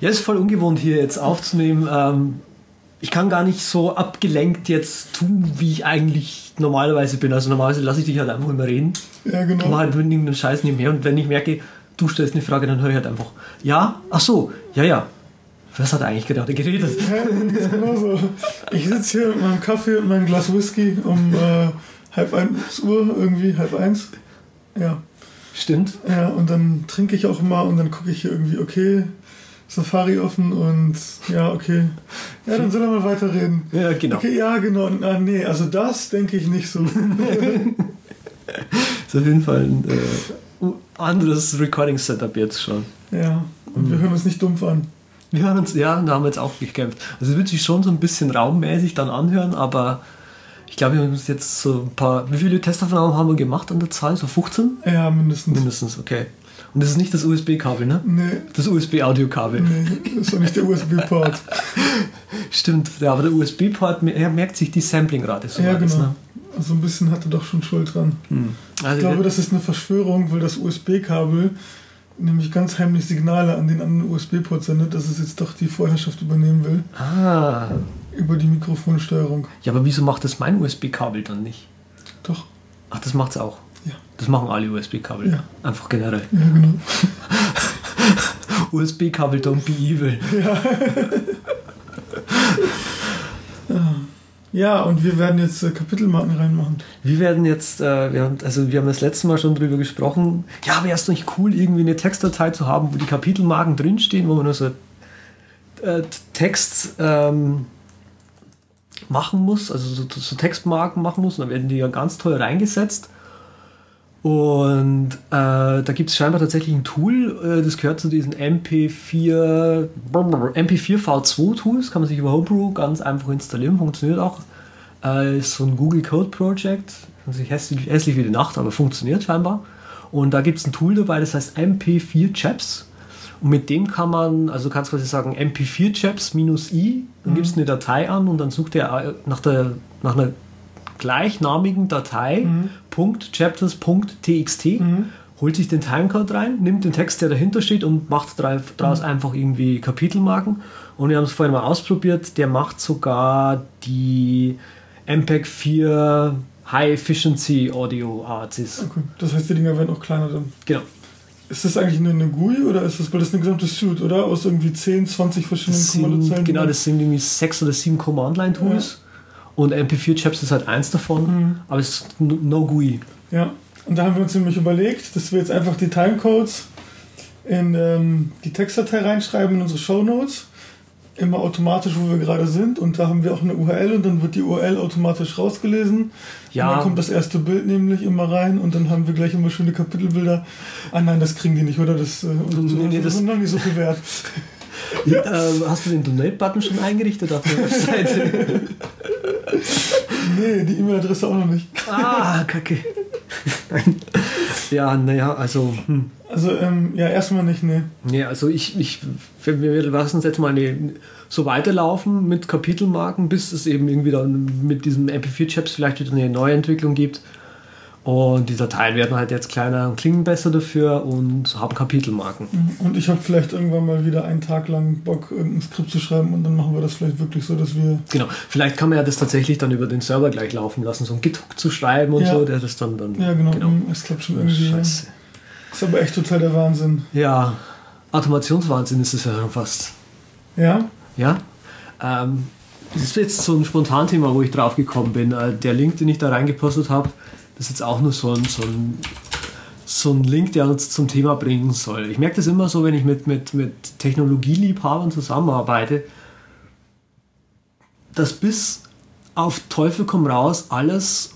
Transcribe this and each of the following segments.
Ja, ist voll ungewohnt hier jetzt aufzunehmen. Ähm, ich kann gar nicht so abgelenkt jetzt tun, wie ich eigentlich normalerweise bin. Also normalerweise lasse ich dich halt einfach immer reden. Ja, genau. Ich mache halt irgendeinen Scheiß nebenher und wenn ich merke, du stellst eine Frage, dann höre ich halt einfach, ja, ach so, ja, ja. Was hat er eigentlich? Er geredet. Ja, das ist genauso. Ich sitze hier mit meinem Kaffee und meinem Glas Whisky um äh, halb eins Uhr, irgendwie halb eins. Ja. Stimmt. Ja, und dann trinke ich auch mal und dann gucke ich hier irgendwie, okay, Safari offen und ja, okay. Ja, dann soll er mal weiterreden. Ja, genau. Okay, ja, genau. Ah, nee, also das denke ich nicht so. ist auf jeden Fall ein äh, anderes Recording-Setup jetzt schon. Ja, und wir hören uns nicht dumpf an. Wir hören uns, ja, da haben wir jetzt auch gekämpft. Also es wird sich schon so ein bisschen raummäßig dann anhören, aber ich glaube, wir haben uns jetzt so ein paar. Wie viele Testaufnahmen haben wir gemacht an der Zahl? So 15? Ja, mindestens. Mindestens, okay. Und das ist nicht das USB-Kabel, ne? Nee, Das USB-Audio-Kabel. nee, das ist doch nicht der USB-Port. Stimmt, ja, aber der USB-Port er merkt sich die Sampling-Rate so Ja, genau. ne? Also ein bisschen hat er doch schon Schuld dran. Hm. Also Ich glaube, das ist eine Verschwörung, weil das USB-Kabel nämlich ganz heimlich Signale an den anderen USB-Port sendet, dass es jetzt doch die Vorherrschaft übernehmen will ah. über die Mikrofonsteuerung. Ja, aber wieso macht das mein USB-Kabel dann nicht? Doch, Ach, das macht's auch. Ja. Das machen alle USB-Kabel. Ja. Einfach generell. ja genau. USB-Kabel don't be evil. Ja, und wir werden jetzt äh, Kapitelmarken reinmachen. Wir werden jetzt, äh, wir haben, also wir haben das letzte Mal schon drüber gesprochen. Ja, aber erst nicht cool, irgendwie eine Textdatei zu haben, wo die Kapitelmarken drinstehen, wo man nur so äh, Text ähm, machen muss, also so, so Textmarken machen muss. Und dann werden die ja ganz toll reingesetzt. Und äh, da gibt es scheinbar tatsächlich ein Tool, äh, das gehört zu diesen MP4 MP4 V2 Tools, kann man sich über Homebrew ganz einfach installieren, funktioniert auch. Äh, ist so ein Google Code Project, hässlich, hässlich wie die Nacht, aber funktioniert scheinbar. Und da gibt es ein Tool dabei, das heißt MP4 Chaps. Und mit dem kann man, also du kannst quasi sagen MP4 Chaps minus i, dann gibst du eine Datei an und dann sucht er äh, nach, der, nach einer gleichnamigen Datei Mhm. .chapters.txt, holt sich den Timecode rein, nimmt den Text, der dahinter steht und macht daraus einfach irgendwie Kapitelmarken. Und wir haben es vorhin mal ausprobiert, der macht sogar die MPEG 4 High Efficiency Audio Arts. Okay. Das heißt, die Dinger werden auch kleiner dann. Genau. Ist das eigentlich nur eine GUI oder ist das, weil das eine gesamte Suite, oder? Aus irgendwie 10, 20 verschiedenen Das sind, Kommandozeilen? genau, das sind irgendwie sechs oder sieben Command-Line-Tools. Und MP4 Chaps ist halt eins davon, Mhm. aber es ist no GUI. Ja, und da haben wir uns nämlich überlegt, dass wir jetzt einfach die Timecodes in ähm, die Textdatei reinschreiben in unsere Shownotes. Immer automatisch, wo wir gerade sind. Und da haben wir auch eine URL und dann wird die URL automatisch rausgelesen. Ja. Und dann kommt das erste Bild nämlich immer rein und dann haben wir gleich immer schöne Kapitelbilder. Ah nein, das kriegen die nicht, oder? Das, äh, Nee, nee, das das- ist noch nicht so viel wert. Ähm, hast du den Donate-Button schon eingerichtet auf der Webseite? Nee, die E-Mail-Adresse auch noch nicht. ah, kacke. Nein. Ja, naja, also, hm. Also, ähm, ja, erstmal nicht, nee. nee, also ich, ich, wir, wir lassen es jetzt mal eine, so weiterlaufen mit Kapitelmarken, bis es eben irgendwie dann mit diesen MP4-Chaps vielleicht wieder eine Neuentwicklung gibt. Und die Dateien werden halt jetzt kleiner und klingen besser dafür und haben Kapitelmarken. Und ich habe vielleicht irgendwann mal wieder einen Tag lang Bock, irgendein Skript zu schreiben und dann machen wir das vielleicht wirklich so, dass wir. Genau, vielleicht kann man ja das tatsächlich dann über den Server gleich laufen lassen, so ein Git-Hook zu schreiben und Ja. so, der das dann dann. Ja, genau, mm, es klappt schon irgendwie. Ja. Scheiße. Ist aber echt total der Wahnsinn. Ja, Automationswahnsinn ist es ja schon fast. Ja? Ja. Ähm, das ist jetzt so ein Spontanthema, wo ich drauf gekommen bin. Äh, der Link, den ich da reingepostet habe, das ist jetzt auch nur so ein, so ein, so ein Link, der uns zum Thema bringen soll. Ich merke das immer so, wenn ich mit, mit, mit Technologieliebhabern zusammenarbeite, dass bis auf Teufel komm raus alles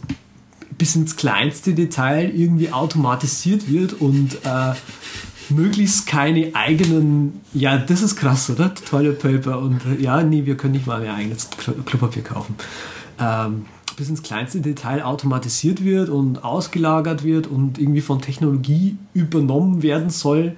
bis ins kleinste Detail irgendwie automatisiert wird und äh, möglichst keine eigenen, ja, das ist krass, oder? Toilet Paper und ja, nee, wir können nicht mal mehr eigenes Klo- Klopapier kaufen. Ähm, bis ins kleinste Detail automatisiert wird und ausgelagert wird und irgendwie von Technologie übernommen werden soll.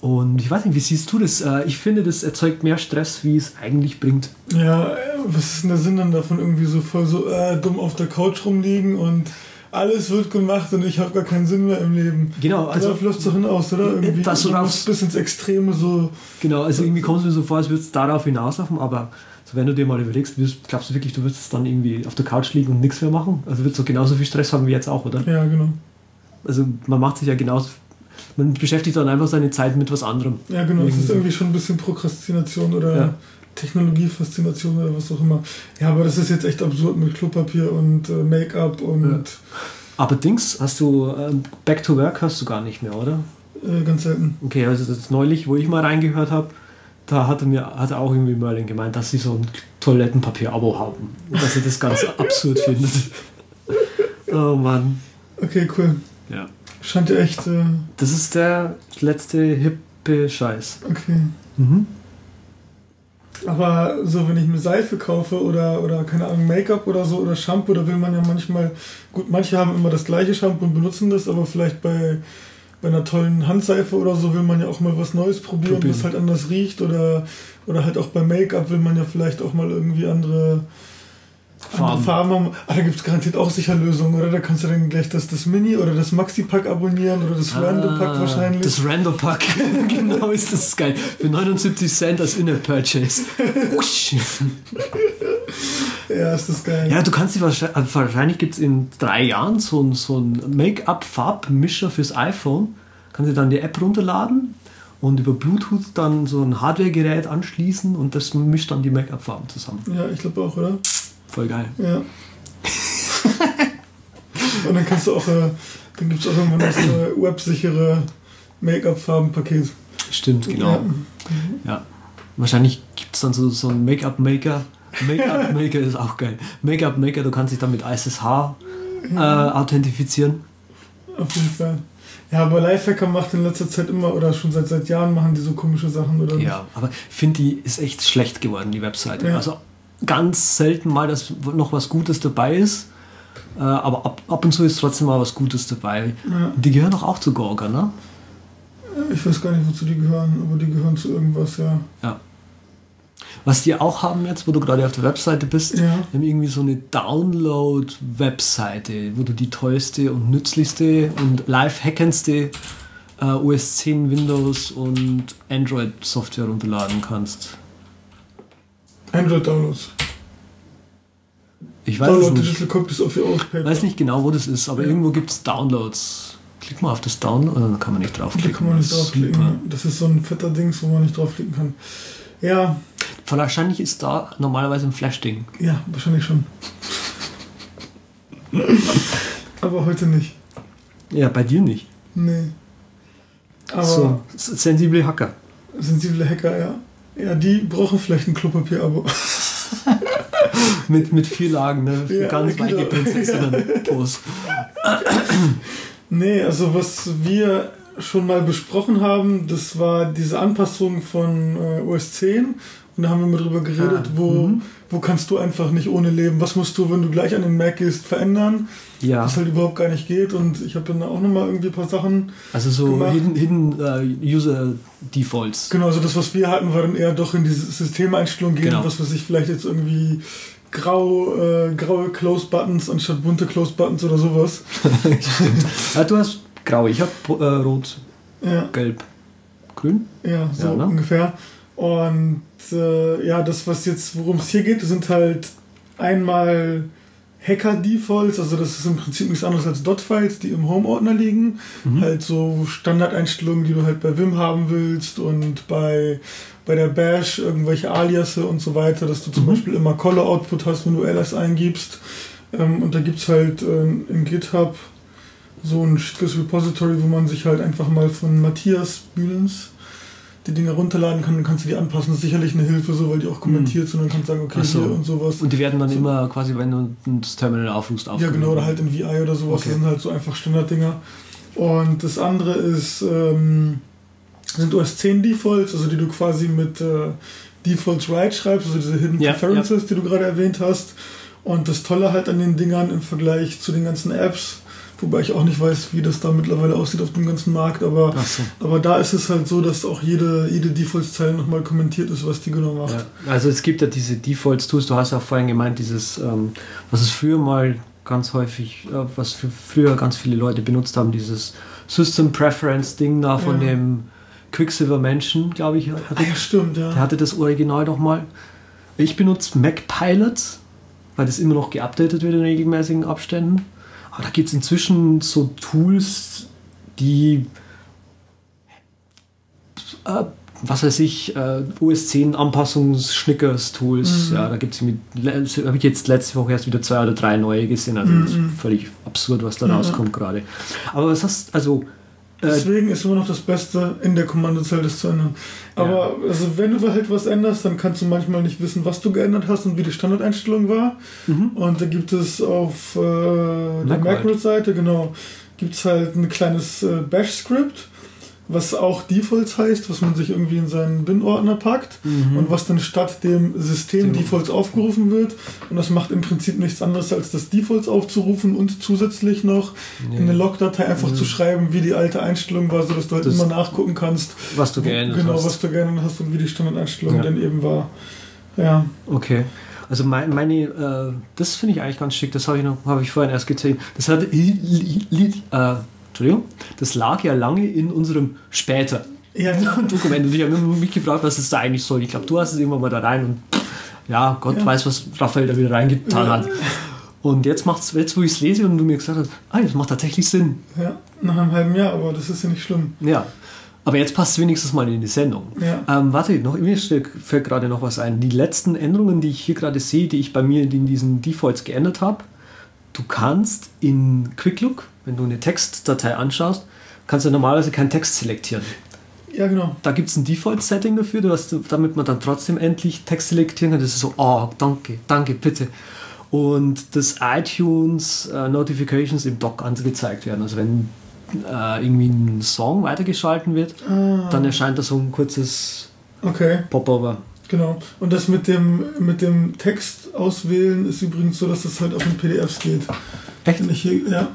Und ich weiß nicht, wie siehst du das? Äh, Ich finde, das erzeugt mehr Stress, wie es eigentlich bringt. Ja, was ist denn der Sinn dann davon, irgendwie so voll so äh, dumm auf der Couch rumliegen und alles wird gemacht und ich habe gar keinen Sinn mehr im Leben. Genau, also Darauf läuft es doch hinaus, oder? Irgendwie Das musst bis ins Extreme so. Genau, also irgendwie kommst du mir so vor, als würdest du darauf hinauslaufen, aber so wenn du dir mal überlegst, wirst, glaubst du wirklich, du würdest dann irgendwie auf der Couch liegen und nichts mehr machen? Also würdest du genauso viel Stress haben wie jetzt auch, oder? Ja, genau. Also man macht sich ja genauso, man beschäftigt dann einfach seine Zeit mit was anderem. Ja, genau. Es Irgendwie ist so. irgendwie schon ein bisschen Prokrastination oder Ja. Technologiefaszination oder was auch immer. Ja, aber das ist jetzt echt absurd mit Klopapier und äh, Make-up und Aber Dings, hast du, ähm, Back to Work hast du gar nicht mehr, oder? äh, ganz selten. Okay, also das ist neulich, wo ich mal reingehört habe, da hatte mir hat auch irgendwie Merlin gemeint, dass sie so ein Toilettenpapier-Abo haben. Und dass sie das ganz absurd findet. Oh Mann. Okay, cool. Ja. Scheint ja echt. Äh, Das ist der letzte hippe Scheiß. okay. Mhm. Aber so, wenn ich mir Seife kaufe oder, oder keine Ahnung, Make-up oder so oder Shampoo, da will man ja manchmal, gut, manche haben immer das gleiche Shampoo und benutzen das, aber vielleicht bei, bei einer tollen Handseife oder so will man ja auch mal was Neues probieren, Probieren. was halt anders riecht oder, oder halt auch bei Make-up will man ja vielleicht auch mal irgendwie andere Farben. Farben, haben. Ah, da gibt es garantiert auch sicher Lösungen, oder? Da kannst du dann gleich das, das Mini oder das Maxi-Pack abonnieren oder das Rando-Pack Ah, wahrscheinlich. Das Rando-Pack. genau ist das geil. Für 79 Cent als In-App-Purchase. Ja, ist das geil. ja, du kannst wahrscheinlich, also wahrscheinlich gibt es in drei Jahren so ein, so ein Make-up-Farbmischer fürs iPhone. Kannst du dann die App runterladen und über Bluetooth dann so ein Hardware-Gerät anschließen und das mischt dann die Make-up-Farben zusammen. Ja, ich glaube auch, oder? Voll geil. Ja. Und dann kannst du auch, äh, dann gibt es auch irgendwann das äh, websichere Make-up-Farbenpaket. Stimmt, genau. Ja. Wahrscheinlich gibt es dann so, so einen Make-up-Maker. Make-up-Maker ist auch geil. Make-up-Maker, du kannst dich dann mit ISSH äh, authentifizieren. Auf jeden Fall. Ja, aber Lifehacker macht in letzter Zeit immer, oder schon seit, seit Jahren machen die so komische Sachen, oder? Ja, aber ich finde, die ist echt schlecht geworden, die Webseite. Ja. Also ganz selten mal, dass noch was Gutes dabei ist. Äh, aber ab, ab und zu ist trotzdem mal was Gutes dabei. Ja. Die gehören doch auch zu Gorga, ne? Ich weiß gar nicht, wozu die gehören, aber die gehören zu irgendwas, ja. Ja. Was die auch haben jetzt, wo du gerade auf der Webseite bist, Ja. haben irgendwie so eine Download-Webseite, wo du die tollste und nützlichste und live-hackendste äh, OS 10, Windows und Android-Software runterladen kannst. Android-Downloads. Ich weiß Download es nicht. Paper. weiß nicht genau, wo das ist, aber Ja. irgendwo gibt es Downloads. Klick mal auf das Download, dann kann man nicht Da draufklicken. kann man nicht Das ist draufklicken. Das ist so ein fetter Dings, wo man nicht draufklicken kann. Ja, Wahrscheinlich ist da normalerweise ein Flash-Ding. ja, wahrscheinlich schon. aber heute nicht. Ja, bei dir nicht. Nee. Aber so, sensible Hacker. sensible Hacker, ja. Ja, die brauchen vielleicht ein Klopapier-Abo. Mit, mit vier Lagen, ne? Ja, ganz genau. weiche Prinzessinnen-Pose. Nee, also was wir schon mal besprochen haben, das war diese Anpassung von äh, OS 10. Und da haben wir mal drüber geredet, Ah, wo, mhm. wo kannst du einfach nicht ohne leben. Was musst du, wenn du gleich an den Mac gehst, verändern? Ja, Was halt überhaupt gar nicht geht. Und ich habe dann auch nochmal irgendwie ein paar Sachen. also so gemacht. Hidden, hidden äh, User Defaults. Genau, also das, was wir hatten, war dann eher doch in diese Systemeinstellung gehen, Genau. was weiß ich, vielleicht jetzt irgendwie grau, äh, graue Close-Buttons anstatt bunte Close-Buttons oder sowas. Ja, du hast grau, ich habe äh, rot, Ja. gelb, grün. Ja, so Ja, ne? ungefähr. Und äh, ja, das, was jetzt, worum es hier geht, sind halt einmal Hacker-Defaults, also das ist im Prinzip nichts anderes als Dot-Files, die im Home-Ordner liegen. Mhm. Halt so Standardeinstellungen, die du halt bei Vim haben willst und bei, bei der Bash irgendwelche Aliasse und so weiter, dass du zum Mhm. Beispiel immer Color-Output hast, wenn du ls eingibst. Ähm, und da gibt es halt ähm, in GitHub so ein schickes Repository, wo man sich halt einfach mal von Matthias Bühlens die Dinge runterladen kann, dann kannst du die anpassen. Das ist sicherlich eine Hilfe, so, weil die auch kommentiert sind und dann kannst du sagen, okay, Ach so. hier und sowas. Und die werden dann So. immer quasi, wenn du das Terminal aufrufst, Ja, aufgerufen. genau, oder halt in VI oder sowas. Okay. Das sind halt so einfach Standarddinger. Und das andere ist, ähm, sind OS 10 Defaults, also die du quasi mit äh, Defaults Write schreibst, also diese Hidden Ja, Preferences, die du gerade erwähnt hast. Und das Tolle halt an den Dingern im Vergleich zu den ganzen Apps, wobei ich auch nicht weiß, wie das da mittlerweile aussieht auf dem ganzen Markt, aber, so. aber da ist es halt so, dass auch jede, jede Defaults-Zeile nochmal kommentiert ist, was die genau macht. Ja, also es gibt ja diese Defaults-Tools, du hast ja auch vorhin gemeint, dieses, ähm, was es früher mal ganz häufig, äh, was für früher ganz viele Leute benutzt haben, dieses System Preference Ding da von Ja. dem Quicksilver Menschen, glaube ich. Ah, Hatte, ja, stimmt, ja. der hatte das Original doch mal. Ich benutze Mac Pilots, weil das immer noch geupdatet wird in regelmäßigen Abständen. Aber da gibt es inzwischen so Tools, die äh, was weiß ich, äh, OS 10 Anpassungs-Schnickers-Tools. Ja, da gibt es habe ich jetzt letzte Woche erst wieder zwei oder drei neue gesehen. Also das ist völlig absurd, was da rauskommt gerade. Aber was hast also Deswegen ist immer noch das Beste, in der Kommandozeile das zu ändern. Aber also wenn du halt was änderst, dann kannst du manchmal nicht wissen, was du geändert hast und wie die Standardeinstellung war. Und da gibt es auf äh, der Mac. Macroid-Seite, genau, gibt es halt ein kleines äh, Bash-Script, was auch Defaults heißt, was man sich irgendwie in seinen Bin-Ordner packt und was dann statt dem System Defaults aufgerufen wird. Und das macht im Prinzip nichts anderes, als das Defaults aufzurufen und zusätzlich noch in eine Logdatei einfach zu schreiben, wie die alte Einstellung war, sodass du halt Das- immer nachgucken kannst, was du geändert genau, hast. was du geändert hast und wie die Standardeinstellung Ja. dann eben war. Ja, Okay. Also mein, meine, äh, das finde ich eigentlich ganz schick. Das habe ich noch, habe ich vorhin erst gezählt. Das hat, äh, Entschuldigung, das lag ja lange in unserem später ja, Dokument. Und ich habe mich gefragt, was es da eigentlich soll. Ich glaube, du hast es irgendwann mal da rein und ja, Gott Ja. weiß, was Raphael da wieder reingetan Ja. hat. Und jetzt macht's, jetzt wo ich es lese und du mir gesagt hast, ah, das macht tatsächlich Sinn. ja, nach einem halben Jahr, aber das ist ja nicht schlimm. Ja. Aber jetzt passt es wenigstens mal in die Sendung. Ja. Ähm, warte, noch, mir fällt fällt gerade noch was ein. Die letzten Änderungen, die ich hier gerade sehe, die ich bei mir in diesen Defaults geändert habe, du kannst in QuickLook, wenn du eine Textdatei anschaust, kannst du normalerweise keinen Text selektieren. Ja, genau. Da gibt es ein Default-Setting dafür, du hast, damit man dann trotzdem endlich Text selektieren kann. Das ist so, oh, danke, danke, bitte. Und dass iTunes äh, Notifications im Dock angezeigt werden. Also wenn äh, irgendwie ein Song weitergeschalten wird, Ah, dann erscheint da so ein kurzes okay, Popover. genau. Und das mit dem, mit dem Text auswählen ist übrigens so, dass das halt auch in PDFs geht. Echt? Hier, ja,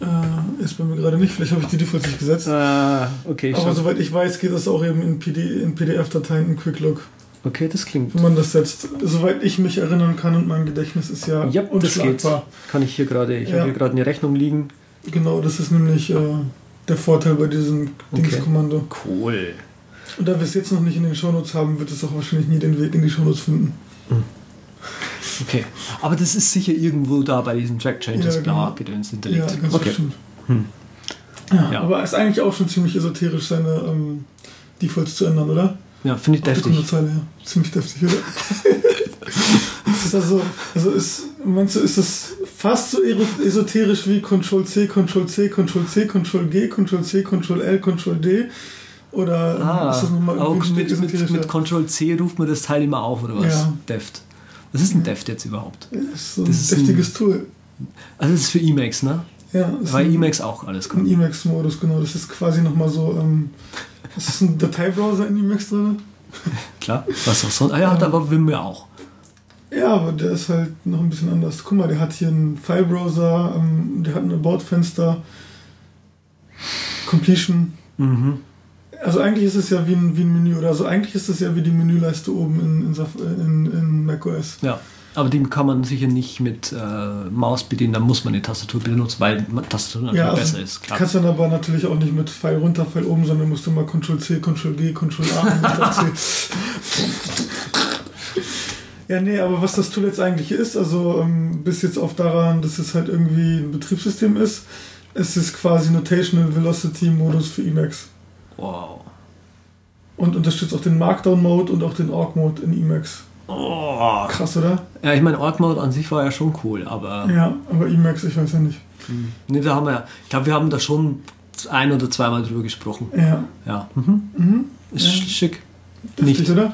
äh, ist bei mir gerade nicht, vielleicht habe ich die Defaults nicht gesetzt. Äh, okay, Aber schon. soweit ich weiß, geht das auch eben in, PD, in PDF-Dateien im QuickLook, okay, das klingt. wenn man das setzt. Soweit ich mich erinnern kann und mein Gedächtnis ist ja geht. unschlagbar. Kann ich hier gerade, ich Ja. habe hier gerade eine Rechnung liegen. Genau, das ist nämlich äh, der Vorteil bei diesem Okay. Dingskommando. Cool. Und da wir es jetzt noch nicht in den Shownotes haben, wird es auch wahrscheinlich nie den Weg in die Shownotes finden. Okay. Aber das ist sicher irgendwo da bei diesen Track Changes, Ja, bla, genau. Gedöns Ja, hinterlegt. ganz okay. bestimmt. Hm. Ja, Ja. Aber ist eigentlich auch schon ziemlich esoterisch, seine ähm, Defaults zu ändern, oder? Ja, finde ich Auf deftig. Kontozeile, ja. Ziemlich deftig, oder? ist also, also ist, meinst du, ist das fast so esoterisch wie Ctrl-C, Ctrl-C, Ctrl-C, Ctrl-G, Ctrl-C, Ctrl-L, Ctrl-D? Oder Ah, ist das nochmal irgendwie mit, mit, mit Ctrl-C ruft man das Teil immer auf, oder was? Ja. Deft. Was ist ein Deft jetzt überhaupt? Das ist so ein das ist ein- deftiges Tool. Also das ist für Emacs, ne? Ja, das ist Weil ein- Emacs auch alles Ein kann. Emacs-Modus, genau. Das ist quasi nochmal so. Ähm, das ist ein Dateibrowser in Emacs drin. Klar. Was auch sonst. Ah ja, hat aber Vim ja auch. Ja, aber der ist halt noch ein bisschen anders. Guck mal, der hat hier einen File-Browser, ähm, der hat ein About-Fenster, Completion. Mhm. Also eigentlich ist es ja wie ein, wie ein Menü, oder also eigentlich ist es ja wie die Menüleiste oben in, in, in, in macOS. Ja. Aber die kann man sicher nicht mit äh, Maus bedienen, da muss man eine Tastatur benutzen, weil Tastatur natürlich Ja, also besser ist. Klar. Kannst dann aber natürlich auch nicht mit Pfeil runter, Pfeil oben, sondern musst du mal Ctrl-C, Ctrl-G, Ctrl-A und Ctrl-C. Ja, nee, aber was das Tool jetzt eigentlich ist, also ähm, bis jetzt auf daran, dass es halt irgendwie ein Betriebssystem ist, es ist quasi Notational Velocity Modus für Emacs. Wow. Und unterstützt auch den Markdown-Mode und auch den Org-Mode in Emacs. Oh. Krass, oder? Ja, ich meine, Org-Mode an sich war ja schon cool, aber Ja, aber Emacs, ich weiß ja nicht. nee, da haben wir, ja- ich glaube, wir haben da schon ein oder zweimal drüber gesprochen. Ja, Ja. Mhm. mhm. Ist Ja. schick. Deftig, Nicht. oder?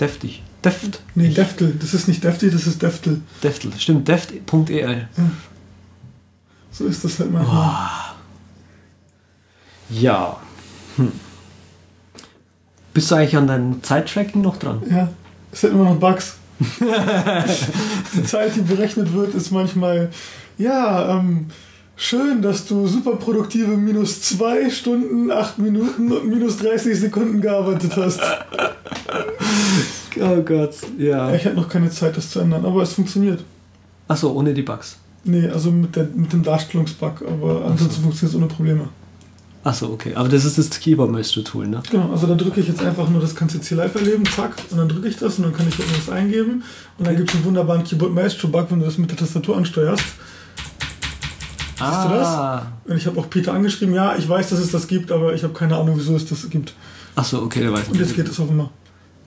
Deftig. Deft. Nee, Ich- Deftel. Das ist nicht Deftig, das ist Deftel. Deftel. Stimmt, deft.el. So ist das halt manchmal. Ja. Hm. Bist du eigentlich an deinem Zeittracking noch dran? Ja, es hat immer noch Bugs. die Zeit, die berechnet wird, ist manchmal, ja, ähm, schön, dass du super produktive minus 2 Stunden, 8 Minuten und minus 30 Sekunden gearbeitet hast. Oh Gott, ja. Ich hatte noch keine Zeit, das zu ändern, aber es funktioniert. Achso, ohne die Bugs. Nee, also mit, der, mit dem Darstellungsbug, aber ansonsten funktioniert es ohne Probleme. Achso, okay. Aber das ist das Keyboard Maestro Tool, ne? Genau, also da drücke ich jetzt einfach nur, das kannst du jetzt hier live erleben, zack, und dann drücke ich das und dann kann ich irgendwas eingeben. Und dann gibt es einen wunderbaren Keyboard Maestro Bug, wenn du das mit der Tastatur ansteuerst. Ah, du das? Und ich habe auch Peter angeschrieben, ja, ich weiß, dass es das gibt, aber ich habe keine Ahnung, wieso es das gibt. Achso, okay, der weiß Und jetzt geht es offenbar.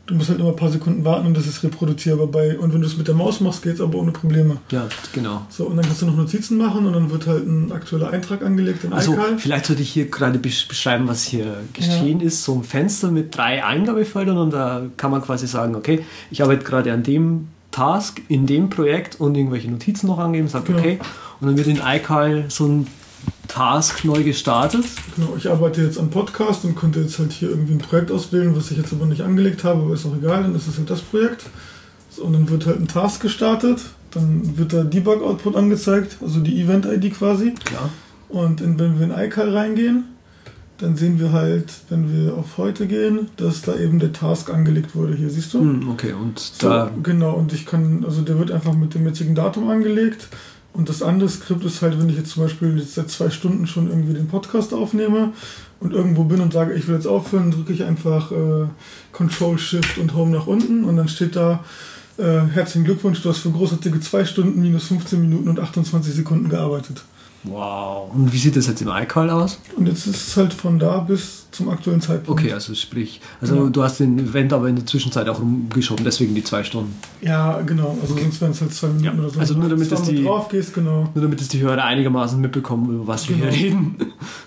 Du musst halt immer ein paar Sekunden warten und das ist reproduzierbar bei. Und wenn du es mit der Maus machst, geht es aber ohne Probleme. Ja, genau. So, und dann kannst du noch Notizen machen und dann wird halt ein aktueller Eintrag angelegt in Also, iCal. vielleicht sollte ich hier gerade besch- beschreiben, was hier geschehen ist. So ein Fenster mit drei Eingabefeldern und da kann man quasi sagen, okay, ich arbeite gerade an dem Task in dem Projekt und irgendwelche Notizen noch angeben, sagt Genau. okay. Und dann wird in iCal so ein Task neu gestartet. Genau, ich arbeite jetzt am Podcast und könnte jetzt halt hier irgendwie ein Projekt auswählen, was ich jetzt aber nicht angelegt habe, aber ist auch egal, dann ist es halt das Projekt. So, und dann wird halt ein Task gestartet, dann wird da Debug-Output angezeigt, also die Event-ID quasi. Klar. Und in, wenn wir in iCal reingehen, dann sehen wir halt, wenn wir auf heute gehen, dass da eben der Task angelegt wurde. Hier siehst du? Hm, okay, und So, da. genau, und ich kann, also der wird einfach mit dem jetzigen Datum angelegt. Und das andere Skript ist halt, wenn ich jetzt zum Beispiel jetzt seit zwei Stunden schon irgendwie den Podcast aufnehme und irgendwo bin und sage, ich will jetzt aufhören, drücke ich einfach äh, Control Shift und Home nach unten und dann steht da, äh, herzlichen Glückwunsch, du hast für großartige zwei Stunden minus 15 Minuten und 28 Sekunden gearbeitet. Wow. Und wie sieht das jetzt im iCal aus? Und jetzt ist es halt von da bis zum aktuellen Zeitpunkt. Okay, also sprich, also Ja. du hast den Event aber in der Zwischenzeit auch rumgeschoben, deswegen die zwei Stunden. Ja, genau, also sonst wären es halt zwei Minuten Ja, oder so. also nur damit Wenn du das die- drauf gehst, genau. Nur damit es die Hörer einigermaßen mitbekommen, über was wir Genau. hier reden.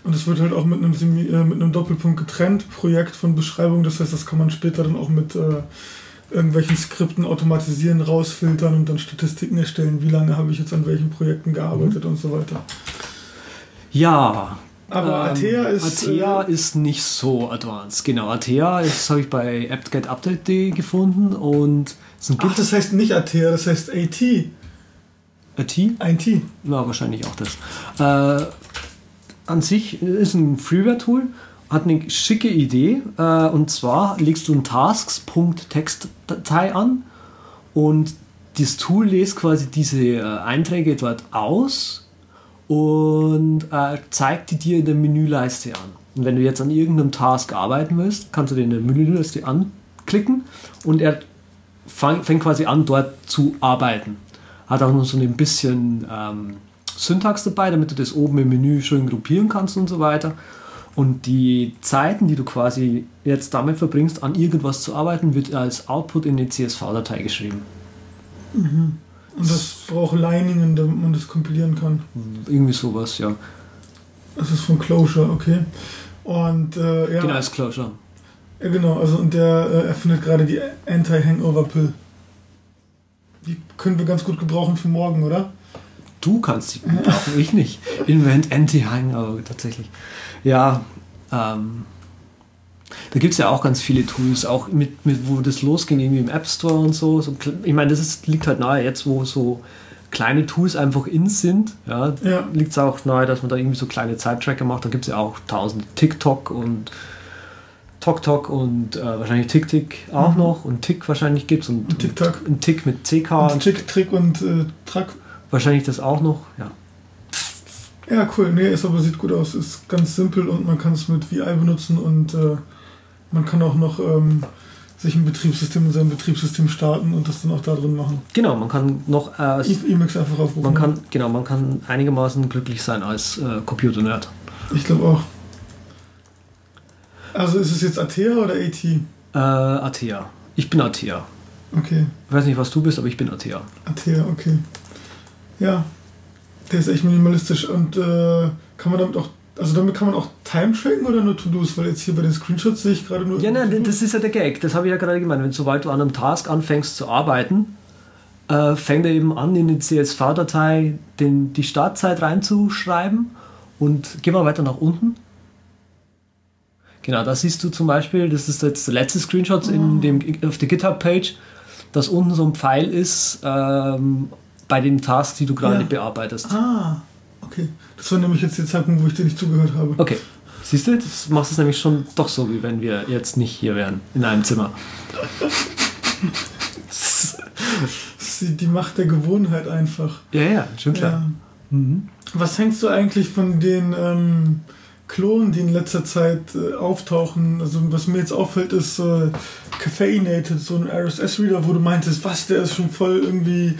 Und es wird halt auch mit einem, Semi äh, mit einem Doppelpunkt getrennt, Projekt von Beschreibung. Das heißt, das kann man später dann auch mit äh, irgendwelchen Skripten automatisieren, rausfiltern und dann Statistiken erstellen, wie lange habe ich jetzt an welchen Projekten gearbeitet und so weiter. Ja. Aber ähm, Atea ist. Atea äh, ist nicht so advanced. Genau, Atea, das habe ich bei apt-get-update.de gefunden und es ach, gibt das heißt nicht Atea, das heißt AT. AT? AT. Ja, wahrscheinlich auch das. Äh, an sich ist ein Freeware-Tool, hat eine schicke Idee. Äh, und zwar legst du ein Tasks.txt-Datei an und das Tool lässt quasi diese äh, Einträge dort aus und äh, zeigt die dir in der Menüleiste an. Und wenn du jetzt an irgendeinem Task arbeiten willst, kannst du den in der Menüleiste anklicken und er fang, fängt quasi an, dort zu arbeiten. Hat auch noch so ein bisschen ähm, Syntax dabei, damit du das oben im Menü schön gruppieren kannst und so weiter. Und die Zeiten, die du quasi jetzt damit verbringst, an irgendwas zu arbeiten, wird als Output in die CSV-Datei geschrieben. Und das braucht Liningen, damit man das kompilieren kann. Irgendwie sowas, ja. Das ist von Closure, okay. Und äh, ja. Genau, als Closure. Ja, genau, also und der äh, erfindet gerade die Anti-Hangover-Pill. Die können wir ganz gut gebrauchen für morgen, oder? Du kannst die gut brauchen, ich nicht. Invent Anti-Hang, aber tatsächlich. Ja, ähm, da gibt es ja auch ganz viele Tools, auch mit, mit, wo das losging, irgendwie im App Store und so. so ich meine, das ist, liegt halt nahe, jetzt wo so kleine Tools einfach in sind, ja, Ja. liegt es auch nahe, dass man da irgendwie so kleine Zeittracker macht. Da gibt es ja auch tausend TikTok und TokTok und äh, wahrscheinlich TickTick auch noch und Tick wahrscheinlich gibt es und, Und TikTok. und Tick mit CK Und Trick, Trick und äh, Track. Wahrscheinlich das auch noch, ja. Ja, cool. Nee, ist aber sieht gut aus. Ist ganz simpel und man kann es mit VI benutzen und äh, man kann auch noch ähm, sich ein Betriebssystem in seinem Betriebssystem starten und das dann auch da drin machen. Genau, man kann noch, äh, Emacs einfach aufrufen. man kann, genau, man kann einigermaßen glücklich sein als äh, Computer-Nerd. Ich glaube auch. Also ist es jetzt Atea oder AT? Äh, Atea. Ich bin Atea. Okay, Ich weiß nicht, was du bist, aber ich bin Atea. Atea, okay. Ja, der ist echt minimalistisch und äh, kann man damit auch, also damit kann man auch Time tracken oder nur To-Dos? Weil jetzt hier bei den Screenshots sehe ich gerade nur. Ja, nein, das ist ja der Gag. Das habe ich ja gerade gemeint. Wenn sobald du an einem Task anfängst zu arbeiten, äh, fängt er eben an, in die CSV-Datei den, die Startzeit reinzuschreiben und geh mal weiter nach unten. Genau, da siehst du zum Beispiel, das ist jetzt der letzte Screenshot in dem, auf der GitHub-Page, dass unten so ein Pfeil ist ähm, bei den Tasks, die du gerade Ja. bearbeitest. Ah, okay. Das war nämlich jetzt der Zeitpunkt, wo ich dir nicht zugehört habe. Okay, siehst du, das macht es nämlich schon doch so, wie wenn wir jetzt nicht hier wären, in einem Zimmer. Die Macht der Gewohnheit einfach. Ja, ja, schon klar. Ja. Mhm. Was hängst du eigentlich von den ähm, Klonen, die in letzter Zeit äh, auftauchen? Also was mir jetzt auffällt, ist äh, Caffeinated, so ein RSS-Reader, wo du meintest, was, der ist schon voll irgendwie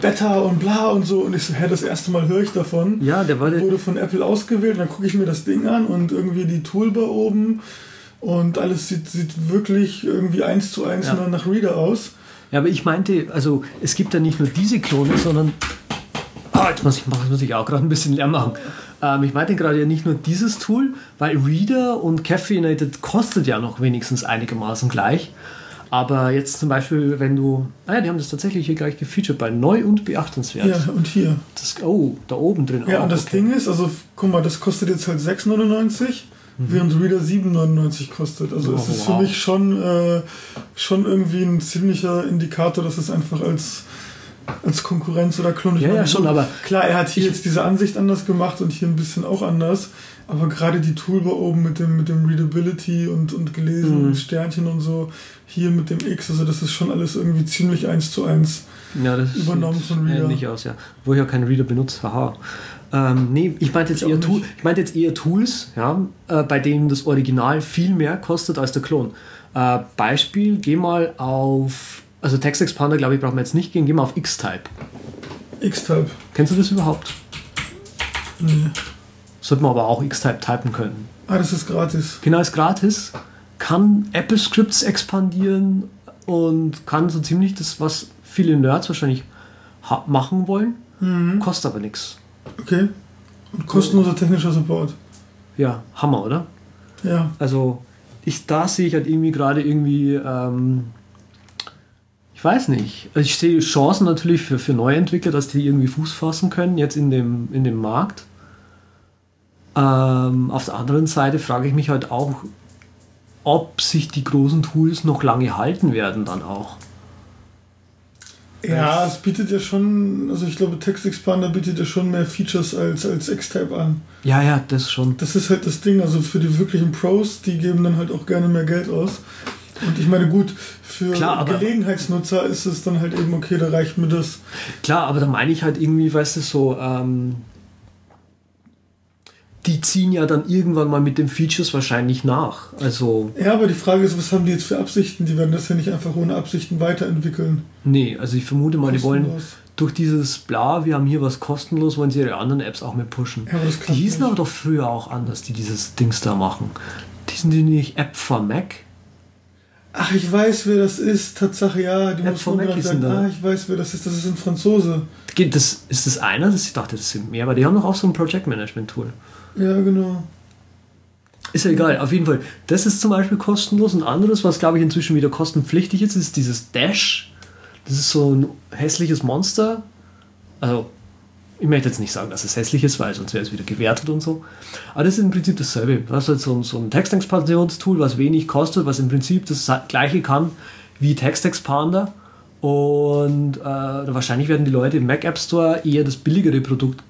Beta und bla und so. Und ich so, hä, das erste Mal höre ich davon. Ja, der war der wurde von Apple ausgewählt. Dann gucke ich mir das Ding an und irgendwie die Toolbar oben und alles sieht, sieht wirklich irgendwie eins zu eins Ja. nach Reader aus. Ja, aber ich meinte, also es gibt ja nicht nur diese Klone, sondern. Ah, jetzt muss ich, jetzt muss ich auch gerade ein bisschen Lärm machen. Ähm, ich meinte gerade ja nicht nur dieses Tool, weil Reader und Caffeinated kostet ja noch wenigstens einigermaßen gleich. Aber jetzt zum Beispiel, wenn du. Ah ja, die haben das tatsächlich hier gleich gefeatured bei neu und beachtenswert. Ja, und hier. Das, oh, da oben drin Ja, auch. und das okay. Ding ist, also guck mal, das kostet jetzt halt 6,99, während Reader 7,99 kostet. Also Mhm. Oh, es ist wow. für mich schon, äh, schon irgendwie ein ziemlicher Indikator, dass es einfach als, als Konkurrenz oder Klon. Ich Ja, ja, schon, aber Klar, er hat hier jetzt diese Ansicht anders gemacht und hier ein bisschen auch anders. Aber gerade die Toolbar oben mit dem, mit dem Readability und, und gelesen Mhm. Sternchen und so, hier mit dem X, also das ist schon alles irgendwie ziemlich eins zu eins. Ja, das Übernommen sieht von Reader. Ähnlich aus, ja. Wo ich ja keinen Reader benutze, haha. Ähm, nee, ich meinte jetzt, Ich auch eher Tool, ich meinte jetzt eher Tools, ja, äh, bei denen das Original viel mehr kostet als der Klon. Äh, Beispiel, geh mal auf, also Text Expander, glaube ich, brauchen wir jetzt nicht gehen, geh mal auf X-Type. X-Type. Kennst du das überhaupt? Nee. Sollte man aber auch X-Type typen können. Ah, das ist gratis. Genau, ist gratis, kann Apple Scripts expandieren und kann so ziemlich das, was viele Nerds wahrscheinlich machen wollen, Mhm. kostet aber nichts. Okay. Und kostenloser technischer Support. Ja, Hammer, oder? Ja. Also, ich, da sehe ich halt irgendwie gerade irgendwie, ähm, ich weiß nicht. Also ich sehe Chancen natürlich für, für neue Entwickler, dass die irgendwie Fuß fassen können, jetzt in dem, in dem Markt. Ähm, auf der anderen Seite frage ich mich halt auch, ob sich die großen Tools noch lange halten werden dann auch. Ja, es bietet ja schon, also ich glaube, Text Expander bietet ja schon mehr Features als, als X-Type an. Ja, ja, das schon. Das ist halt das Ding, also für die wirklichen Pros, die geben dann halt auch gerne mehr Geld aus. Und ich meine, gut, für Klar, Gelegenheitsnutzer ist es dann halt eben, okay, da reicht mir das. Klar, aber da meine ich halt irgendwie, weißt du, so, ähm, die ziehen ja dann irgendwann mal mit den Features wahrscheinlich nach. Also, Ja, aber die Frage ist, was haben die jetzt für Absichten? Die werden das ja nicht einfach ohne Absichten weiterentwickeln. nee, also ich vermute mal, die wollen durch dieses Bla, wir haben hier was kostenlos, wollen sie ihre anderen Apps auch mit pushen. Ja, aber das die hießen nicht. aber doch früher auch anders, die dieses Dings da machen. Die sind die nicht App for Mac? Ach, ich weiß, wer das ist. Tatsache, ja. Die App muss man sagen. da? Ah, ich weiß, wer das ist. Das ist ein Franzose. Das, ist das einer? Das, ich dachte, das sind mehr, aber die haben doch auch so ein Project Management Tool. Ja, genau. Ist ja egal, auf jeden Fall. Das ist zum Beispiel kostenlos. Ein anderes, was glaube ich inzwischen wieder kostenpflichtig ist, ist dieses Dash. Das ist so ein hässliches Monster. Also, ich möchte jetzt nicht sagen, dass es hässlich ist, weil sonst wäre es wieder gewertet und so. Aber das ist im Prinzip dasselbe. Du hast halt so, ein- so ein Textexpansionstool, was wenig kostet, was im Prinzip das gleiche kann wie Textexpander. Und äh, wahrscheinlich werden die Leute im Mac App Store eher das billigere Produkt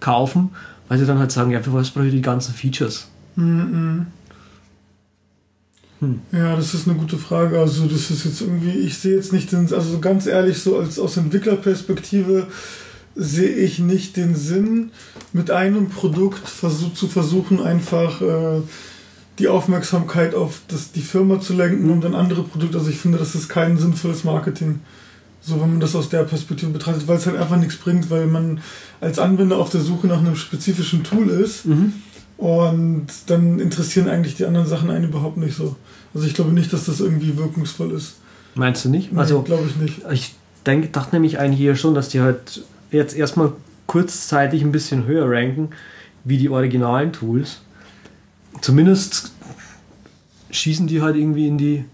kaufen, weil sie dann halt sagen, ja, für was brauche ich die ganzen Features? Ja, das ist eine gute Frage. Also, das ist jetzt irgendwie, ich sehe jetzt nicht den, also ganz ehrlich, so als aus Entwicklerperspektive sehe ich nicht den Sinn, mit einem Produkt versuch, zu versuchen, einfach äh, die Aufmerksamkeit auf das, die Firma zu lenken und dann andere Produkte. Also, ich finde, das ist kein sinnvolles Marketing. So, wenn man das aus der Perspektive betrachtet, weil es halt einfach nichts bringt, weil man als Anwender auf der Suche nach einem spezifischen Tool ist. Und dann interessieren eigentlich die anderen Sachen einen überhaupt nicht so. Also ich glaube nicht, dass das irgendwie wirkungsvoll ist. Meinst du nicht? Nee, Also, glaube ich nicht. ich denk, dachte nämlich eigentlich hier schon, dass die halt jetzt erstmal kurzzeitig ein bisschen höher ranken wie die originalen Tools. Zumindest schießen die halt irgendwie in die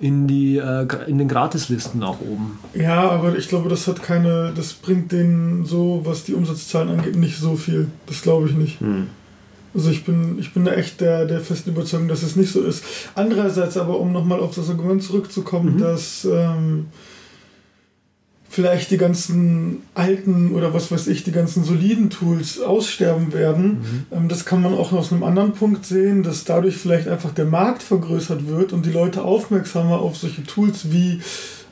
in die äh, in den Gratislisten nach oben. Ja, aber ich glaube, das hat keine, das bringt denen so, was die Umsatzzahlen angeht, nicht so viel. Das glaube ich nicht. Also ich bin, ich bin da echt der, der festen Überzeugung, dass es nicht so ist. Andererseits aber, um nochmal auf das Argument zurückzukommen, dass ähm, vielleicht die ganzen alten oder was weiß ich, die ganzen soliden Tools aussterben werden. Ähm, das kann man auch aus einem anderen Punkt sehen, dass dadurch vielleicht einfach der Markt vergrößert wird und die Leute aufmerksamer auf solche Tools wie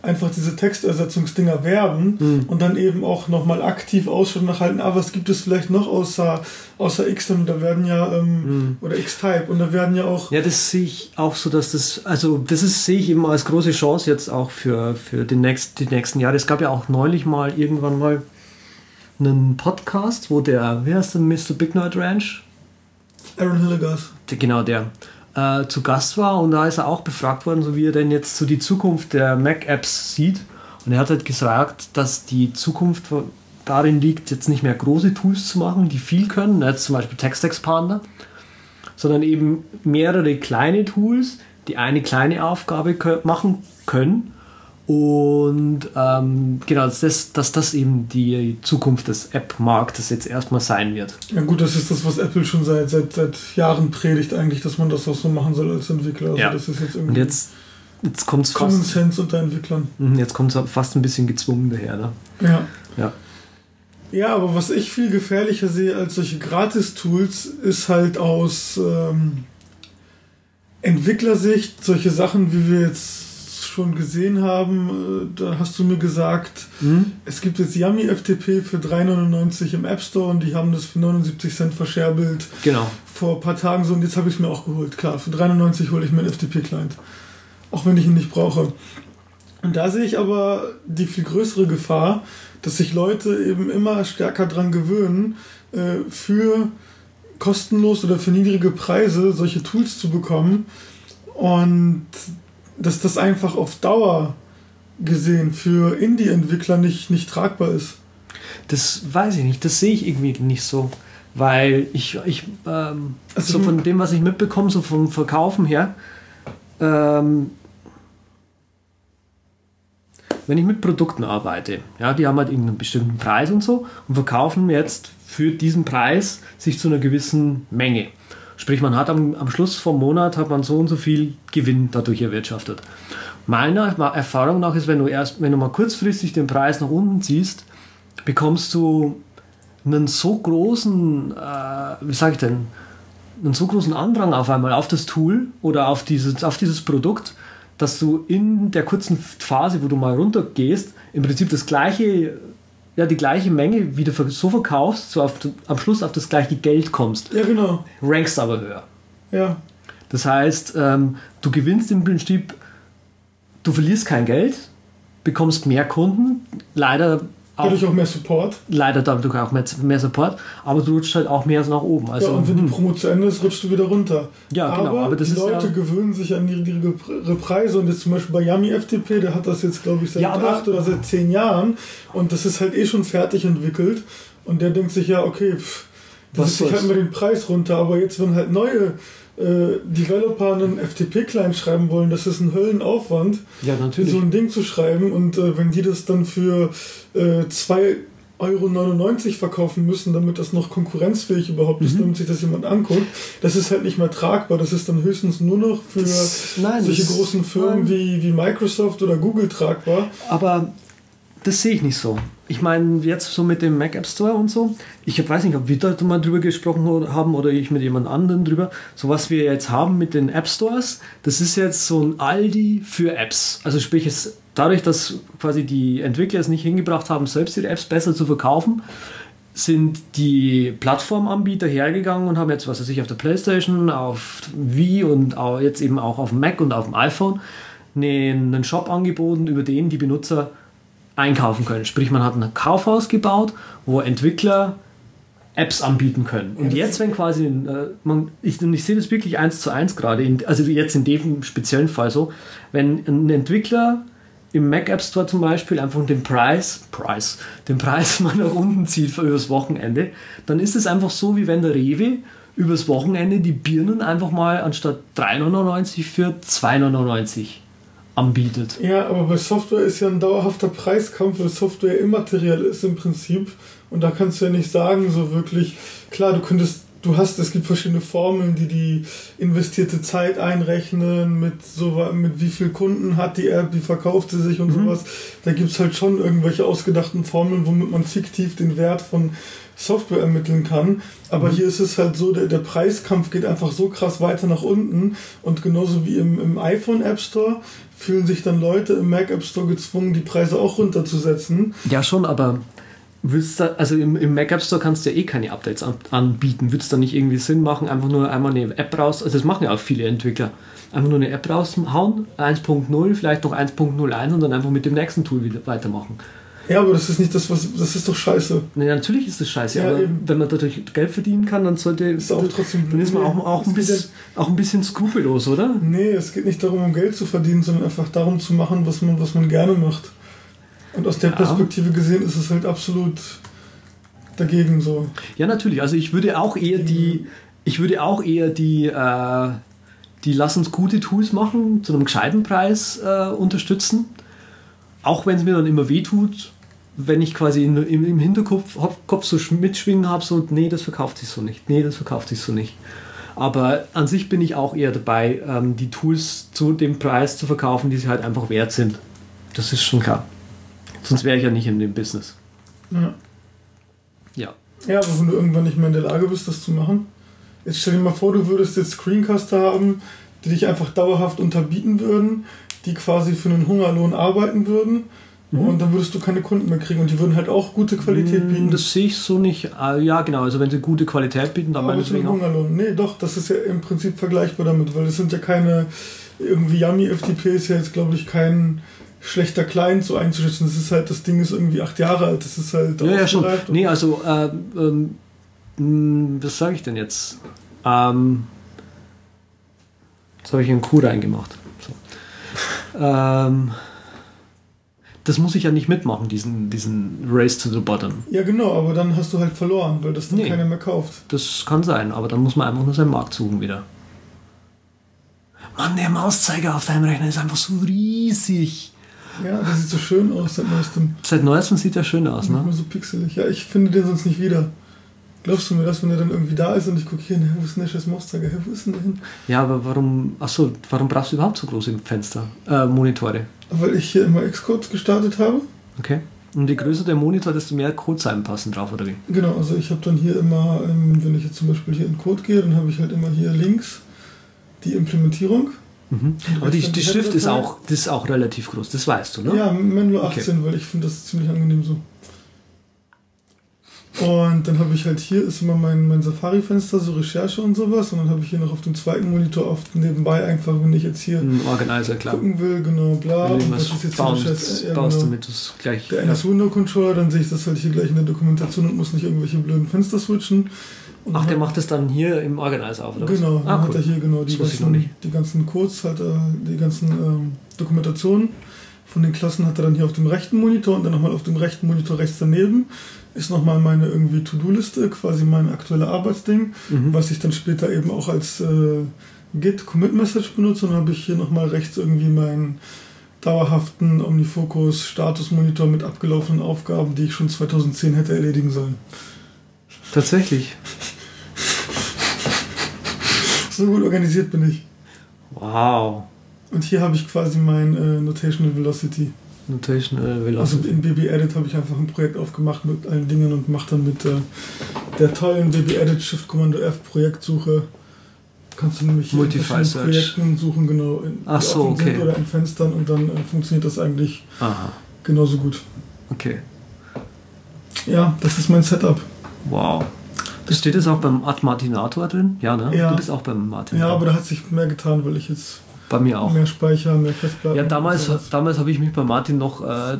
einfach diese Textersetzungsdinger werben Hm. und dann eben auch nochmal aktiv Ausschau nachhalten, ah, was gibt es vielleicht noch außer, außer X und da werden ja, ähm, oder X-Type und da werden ja auch. Ja, das sehe ich auch so, dass das, also das ist, sehe ich immer als große Chance jetzt auch für, für die, nächst, die nächsten Jahre. Es gab ja auch neulich mal irgendwann mal einen Podcast, wo der, wie heißt der, Mr. Big Nerd Ranch? Aaron Hillegas. Der, genau der, äh, zu Gast war und da ist er auch befragt worden, so wie er denn jetzt so die Zukunft der Mac-Apps sieht. Und er hat halt gesagt, dass die Zukunft darin liegt, jetzt nicht mehr große Tools zu machen, die viel können, jetzt zum Beispiel Text Expander, sondern eben mehrere kleine Tools, die eine kleine Aufgabe machen können. Und ähm, genau, dass das, dass das eben die Zukunft des App-Marktes jetzt erstmal sein wird. Ja gut, das ist das, was Apple schon seit, seit, seit Jahren predigt eigentlich, dass man das auch so machen soll als Entwickler. Also Ja. das ist jetzt irgendwie Und jetzt, jetzt kommt es Common fast, Sense unter Entwicklern. Mhm, jetzt kommt's fast ein bisschen gezwungen daher. Ne? Ja. Ja. Ja, aber was ich viel gefährlicher sehe als solche Gratis-Tools, ist halt aus ähm, Entwicklersicht solche Sachen, wie wir jetzt schon gesehen haben. Äh, da hast du mir gesagt, Mhm. es gibt jetzt Yummy FTP für 3,99 im App Store und die haben das für 79 Cent verscherbelt Genau. vor ein paar Tagen so und jetzt habe ich es mir auch geholt. Klar, für 3,99 hole ich mir einen FTP-Client. Auch wenn ich ihn nicht brauche. Und da sehe ich aber die viel größere Gefahr, dass sich Leute eben immer stärker dran gewöhnen, äh, für kostenlos oder für niedrige Preise solche Tools zu bekommen und dass das einfach auf Dauer gesehen für Indie-Entwickler nicht, nicht tragbar ist. Das weiß ich nicht, das sehe ich irgendwie nicht so. Weil ich, ich ähm, Also so von dem, was ich mitbekomme, so vom Verkaufen her, ähm, wenn ich mit Produkten arbeite, ja, die haben halt irgendeinen bestimmten Preis und so und verkaufen jetzt für diesen Preis sich zu einer gewissen Menge. Sprich, man hat am, am Schluss vom Monat hat man so und so viel Gewinn dadurch erwirtschaftet. Meiner Erfahrung nach ist, wenn du erst, wenn du mal kurzfristig den Preis nach unten ziehst, bekommst du einen so großen, äh, wie sage ich denn, einen so großen Andrang auf einmal auf das Tool oder auf dieses, auf dieses Produkt, dass du in der kurzen Phase, wo du mal runtergehst, im Prinzip das gleiche, ja, die gleiche Menge wieder ver- so verkaufst, so auf, am Schluss auf das gleiche Geld kommst, Ja, genau. rankst aber höher. Ja. Das heißt, ähm, du gewinnst im Prinzip, du verlierst kein Geld, bekommst mehr Kunden, leider Dadurch auch mehr Support. leider dadurch auch mehr, mehr Support, aber du rutscht halt auch mehr nach oben. Also, ja, und wenn die hm. Promo zu Ende ist, rutscht du wieder runter. Ja, genau, aber das die ist Leute ja- gewöhnen sich an Pre- Preise und jetzt zum Beispiel bei Yummy FTP, der hat das jetzt glaube ich seit Ja, aber- acht oder seit zehn Jahren und das ist halt eh schon fertig entwickelt und der denkt sich ja, okay, pff, da Was setze ich halt mal den Preis runter, aber jetzt wenn halt neue äh, Developer einen FTP-Client schreiben wollen, das ist ein Höllenaufwand, ja, natürlich. so ein Ding zu schreiben und äh, wenn die das dann für äh, 2,99 Euro verkaufen müssen, damit das noch konkurrenzfähig überhaupt Mhm. ist, damit sich das jemand anguckt, das ist halt nicht mehr tragbar. Das ist dann höchstens nur noch für Das- nein, solche großen Firmen nein. wie, wie Microsoft oder Google tragbar. Aber das sehe ich nicht so. Ich meine, jetzt so mit dem Mac App Store und so, ich weiß nicht, ob wir da mal drüber gesprochen haben oder ich mit jemand anderem drüber. So was wir jetzt haben mit den App Stores, das ist jetzt so ein Aldi für Apps. Also sprich, es, dadurch, dass quasi die Entwickler es nicht hingebracht haben, selbst ihre Apps besser zu verkaufen, sind die Plattformanbieter hergegangen und haben jetzt, was weiß ich, auf der Playstation, auf Wii und jetzt eben auch auf dem Mac und auf dem iPhone einen einen Shop angeboten, über den die Benutzer einkaufen können. Sprich, man hat ein Kaufhaus gebaut, wo Entwickler Apps anbieten können. Und jetzt, wenn quasi, äh, man, ich, ich sehe das wirklich eins zu eins gerade, in, also jetzt in dem speziellen Fall so, wenn ein Entwickler im Mac App Store zum Beispiel einfach den Preis, Preis, den Preis mal nach unten zieht für übers Wochenende, dann ist es einfach so, wie wenn der Rewe übers Wochenende die Birnen einfach mal anstatt 3,99 für 2,99 anbietet. Ja, aber bei Software ist ja ein dauerhafter Preiskampf, weil Software immateriell ist im Prinzip. Und da kannst du ja nicht sagen, so wirklich, klar, du könntest du hast, es gibt verschiedene Formeln, die die investierte Zeit einrechnen, mit so mit wie viel Kunden hat die App, wie verkauft sie sich und mhm. sowas. Da gibt es halt schon irgendwelche ausgedachten Formeln, womit man fiktiv den Wert von Software ermitteln kann. Aber mhm. hier ist es halt so, der, der Preiskampf geht einfach so krass weiter nach unten. Und genauso wie im, im iPhone App Store fühlen sich dann Leute im Mac App Store gezwungen, die Preise auch runterzusetzen. Ja, schon, aber willst du, also im, im Mac App Store kannst du ja eh keine Updates an, anbieten. Würde es da nicht irgendwie Sinn machen, einfach nur einmal eine App raus, also das machen ja auch viele Entwickler, einfach nur eine App raushauen, 1.0, vielleicht noch 1.01 und dann einfach mit dem nächsten Tool wieder weitermachen. Ja, aber das ist nicht das, was. Das ist doch scheiße. Nee, natürlich ist das scheiße, ja, aber eben. wenn man dadurch Geld verdienen kann, dann sollte. Ist auch trotzdem dann ist man auch, auch, ein bisschen, auch ein bisschen skrupellos, oder? Nee, es geht nicht darum, um Geld zu verdienen, sondern einfach darum zu machen, was man, was man gerne macht. Und aus der ja. Perspektive gesehen ist es halt absolut dagegen so. Ja, natürlich. Also ich würde auch eher die. Ich würde auch eher die. Äh, die lass uns gute Tools machen, zu einem gescheiten Preis äh, unterstützen. Auch wenn es mir dann immer wehtut, wenn ich quasi in, im, im, Hinterkopf Kopf so mitschwingen habe, so, nee, das verkauft sich so nicht, nee, das verkauft sich so nicht. Aber an sich bin ich auch eher dabei, ähm, die Tools zu dem Preis zu verkaufen, die sie halt einfach wert sind. Das ist schon klar. Sonst wäre ich ja nicht in dem Business. Ja. Ja. Ja, aber wenn du irgendwann nicht mehr in der Lage bist, das zu machen. Jetzt stell dir mal vor, du würdest jetzt Screencaster haben, die dich einfach dauerhaft unterbieten würden, die quasi für einen Hungerlohn arbeiten würden Mhm. Und dann würdest du keine Kunden mehr kriegen und die würden halt auch gute Qualität mm, bieten. Das sehe ich so nicht. Ah, ja, genau. Also wenn sie gute Qualität bieten, dann meine ich Hungerlohn. Nee, doch, das ist ja im Prinzip vergleichbar damit, weil es sind ja keine irgendwie Yummy FTP ist ja jetzt glaube ich kein schlechter Client so einzuschätzen. Das ist halt, das Ding ist irgendwie acht Jahre alt. Das ist halt. Ja, ja, schon. Nee, also, äh, ähm, hm, was sage ich denn jetzt? Ähm, jetzt habe ich einen Coup reingemacht. So. ähm, das muss ich ja nicht mitmachen, diesen, diesen Race to the Bottom. Ja, genau, aber dann hast du halt verloren, weil das dann nee, keiner mehr kauft. Das kann sein, aber dann muss man einfach nur seinen Markt suchen wieder. Mann, der Mauszeiger auf deinem Rechner ist einfach so riesig. Ja, der sieht so schön aus seit neuestem. Seit neuestem sieht der schön aus, ne? Mehr so pixelig. Ja, ich finde den sonst nicht wieder. Glaubst du mir das, wenn er dann irgendwie da ist und ich gucke hier, wo ist denn der scheiß Mauszeiger? Wo ist denn der hin? Ja, aber warum, achso, warum brauchst du überhaupt so große Fenster, äh, Monitore? Weil ich hier immer Xcode gestartet habe. Okay. Und je größer der Monitor, desto mehr Codezeilen passen drauf, oder wie? Genau, also ich habe dann hier immer, ähm, wenn ich jetzt zum Beispiel hier in Code gehe, dann habe ich halt immer hier links die Implementierung. Mhm. Aber die, die, die Schrift ist auch, das ist auch relativ groß, das weißt du, ne? Ja, Menlo 18, okay. weil ich finde das ziemlich angenehm so. Und dann habe ich halt hier ist immer mein, mein Safari-Fenster, so Recherche und sowas. Und dann habe ich hier noch auf dem zweiten Monitor oft nebenbei einfach, wenn ich jetzt hier Organizer, klar. gucken will, genau, bla. Und das ist jetzt bauen, Scheiß, ja, baust, genau. damit du es gleich. Der eine ist Window-Controller, dann sehe ich das halt hier gleich in der Dokumentation und muss nicht irgendwelche blöden Fenster switchen. Und Ach, der macht das dann hier im Organizer auf, oder Genau, was? Ah, cool. hat er hier genau die ganzen, die ganzen Codes, halt, äh, die ganzen ähm, Dokumentationen von den Klassen hat er dann hier auf dem rechten Monitor und dann nochmal auf dem rechten Monitor rechts daneben ist nochmal meine irgendwie To-Do-Liste, quasi mein aktuelles Arbeitsding, mhm. was ich dann später eben auch als äh, Git Commit Message benutze. Und dann habe ich hier nochmal rechts irgendwie meinen dauerhaften Omnifocus Statusmonitor mit abgelaufenen Aufgaben, die ich schon 2010 hätte erledigen sollen. Tatsächlich. so gut organisiert bin ich. Wow. Und hier habe ich quasi mein äh, Notational Velocity. Notational Velocity. Also in BB Edit habe ich einfach ein Projekt aufgemacht mit allen Dingen und mache dann mit äh, der tollen BB Edit Shift Kommando F Projektsuche. Kannst du nämlich in verschiedenen Projekten suchen, genau, in, Ach so, okay. oder in Fenstern und dann äh, funktioniert das eigentlich Aha. genauso gut. Okay. Ja, das ist mein Setup. Wow. Das steht das auch beim Atmartinator drin? Ja, ne? Ja. Du bist auch beim Martinator. Ja, aber da hat sich mehr getan, weil ich jetzt bei mir auch. Mehr Speicher, mehr Festplatte. Ja, damals, damals habe ich mich bei Martin noch äh,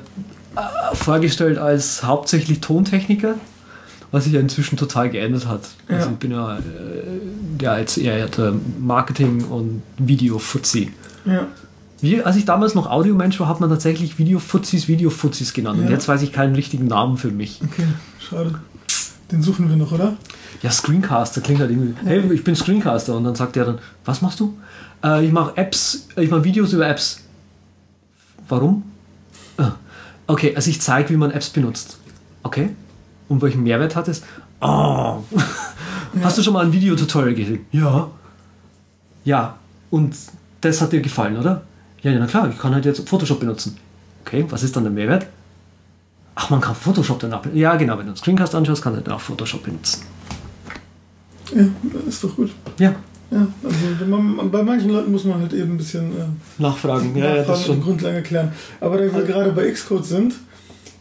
vorgestellt als hauptsächlich Tontechniker, was sich ja inzwischen total geändert hat. Ja. Also ich bin ja, äh, ja jetzt eher Marketing- und Video-Fuzzi. Ja. Wie, als ich damals noch Audiomensch war, hat man tatsächlich Video-Fuzzis Video-Fuzzis genannt. Ja. Und jetzt weiß ich keinen richtigen Namen für mich. Okay, schade. Den suchen wir noch, oder? Ja, Screencaster klingt halt irgendwie. Hey, ich bin Screencaster. Und dann sagt er dann, was machst du? Äh, ich mache Apps, ich mache Videos über Apps. Warum? Ah. Okay, also ich zeige, wie man Apps benutzt. Okay. Und welchen Mehrwert hat es? Oh. Hast du schon mal ein Videotutorial gesehen? Ja. Ja. Und das hat dir gefallen, oder? Ja, ja, na klar, ich kann halt jetzt Photoshop benutzen. Okay, was ist dann der Mehrwert? Ach, man kann Photoshop danach benutzen. Ja, genau, wenn du einen Screencast anschaust, kannst du danach Photoshop benutzen. Ja, ist doch gut. Ja. Ja, also man, bei manchen Leuten muss man halt eben ein bisschen äh, Nachfragen, ja, ja, das nachfragen und Grundlagen erklären. Aber da wir gerade bei Xcode sind,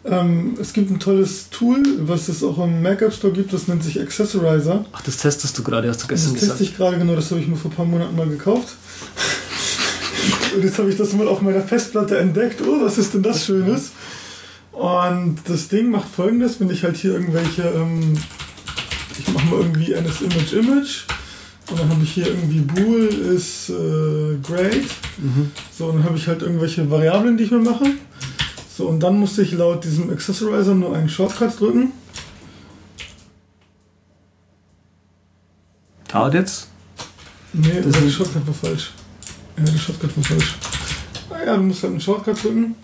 ähm, es gibt ein tolles Tool, was es auch im Mac App Store gibt, das nennt sich Accessorizer. Ach, das testest du gerade, hast du Das gestern teste gesagt. ich gerade genau, das habe ich mir vor ein paar Monaten mal gekauft. Und jetzt habe ich das mal auf meiner Festplatte entdeckt. Oh, was ist denn das Schönes? Und das Ding macht folgendes, wenn ich halt hier irgendwelche, ähm, ich mache mal irgendwie NS Image Image und dann habe ich hier irgendwie Bool ist äh, great. Mhm. So, und dann habe ich halt irgendwelche Variablen, die ich mir mache. So, und dann musste ich laut diesem Accessorizer nur einen Shortcut drücken. Dauert jetzt? Nee, Das der Shortcut war falsch. Ja, der Shortcut war falsch. Naja, du musst halt einen Shortcut drücken.